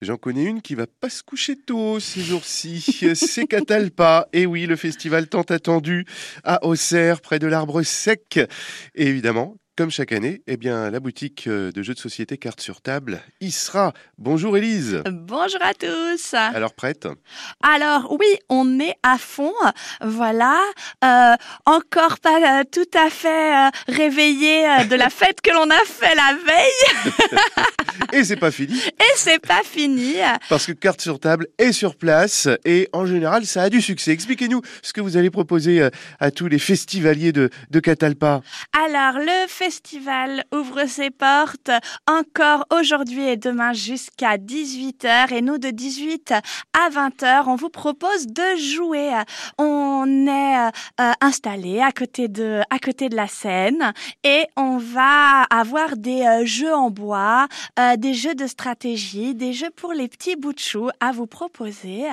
J'en connais une qui va pas se coucher tôt ces jours-ci. C'est Catalpa. Et oui, le festival tant attendu à Auxerre, près de l'Arbre Sec. Évidemment, comme chaque année, eh bien, la boutique euh, de jeux de société Cartes sur table y sera. Bonjour Élise. Bonjour à tous. Alors prête? Alors oui, on est à fond. Voilà. Euh, encore pas euh, tout à fait réveillé de la fête que l'on a fait la veille. et c'est pas fini. Et c'est pas fini. Parce que Cartes sur table est sur place et en général, ça a du succès. Expliquez-nous ce que vous allez proposer à tous les festivaliers de, de Catalpa. Alors, le festival festival ouvre ses portes encore aujourd'hui et demain jusqu'à 18h et nous de 18 à 20h on vous propose de jouer. On est euh, installé à côté de à côté de la scène et on va avoir des euh, jeux en bois, euh, des jeux de stratégie, des jeux pour les petits bouts de chou à vous proposer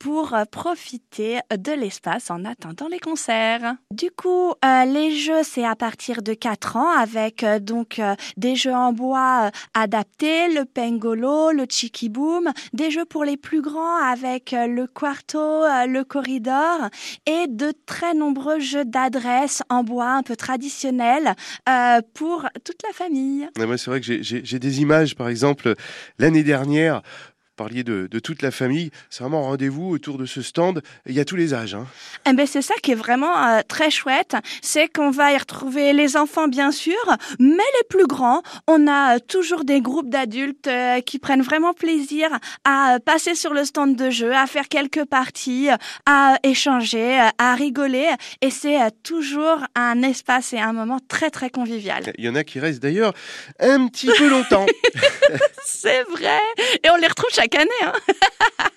pour profiter de l'espace en attendant les concerts. Du coup, les jeux, c'est à partir de 4 ans avec euh, donc euh, des jeux en bois euh, adaptés, le pengolo, le chikiboom, des jeux pour les plus grands avec le quarto, le corridor et de très nombreux jeux d'adresse en bois un peu traditionnels pour toute la famille. moi, c'est vrai que j'ai des images, par exemple, l'année dernière, parliez de, toute la famille. C'est vraiment un rendez-vous autour de ce stand. Il y a tous les âges. Hein. Eh ben c'est ça qui est vraiment euh, très chouette. C'est qu'on va y retrouver les enfants, bien sûr, mais les plus grands. On a euh, toujours des groupes d'adultes euh, qui prennent vraiment plaisir à passer sur le stand de jeu, à faire quelques parties, à échanger, à rigoler. Et c'est toujours un espace et un moment très, très convivial. Il y en a qui restent d'ailleurs un petit peu longtemps. c'est vrai. Et on les retrouve chaque année. Hein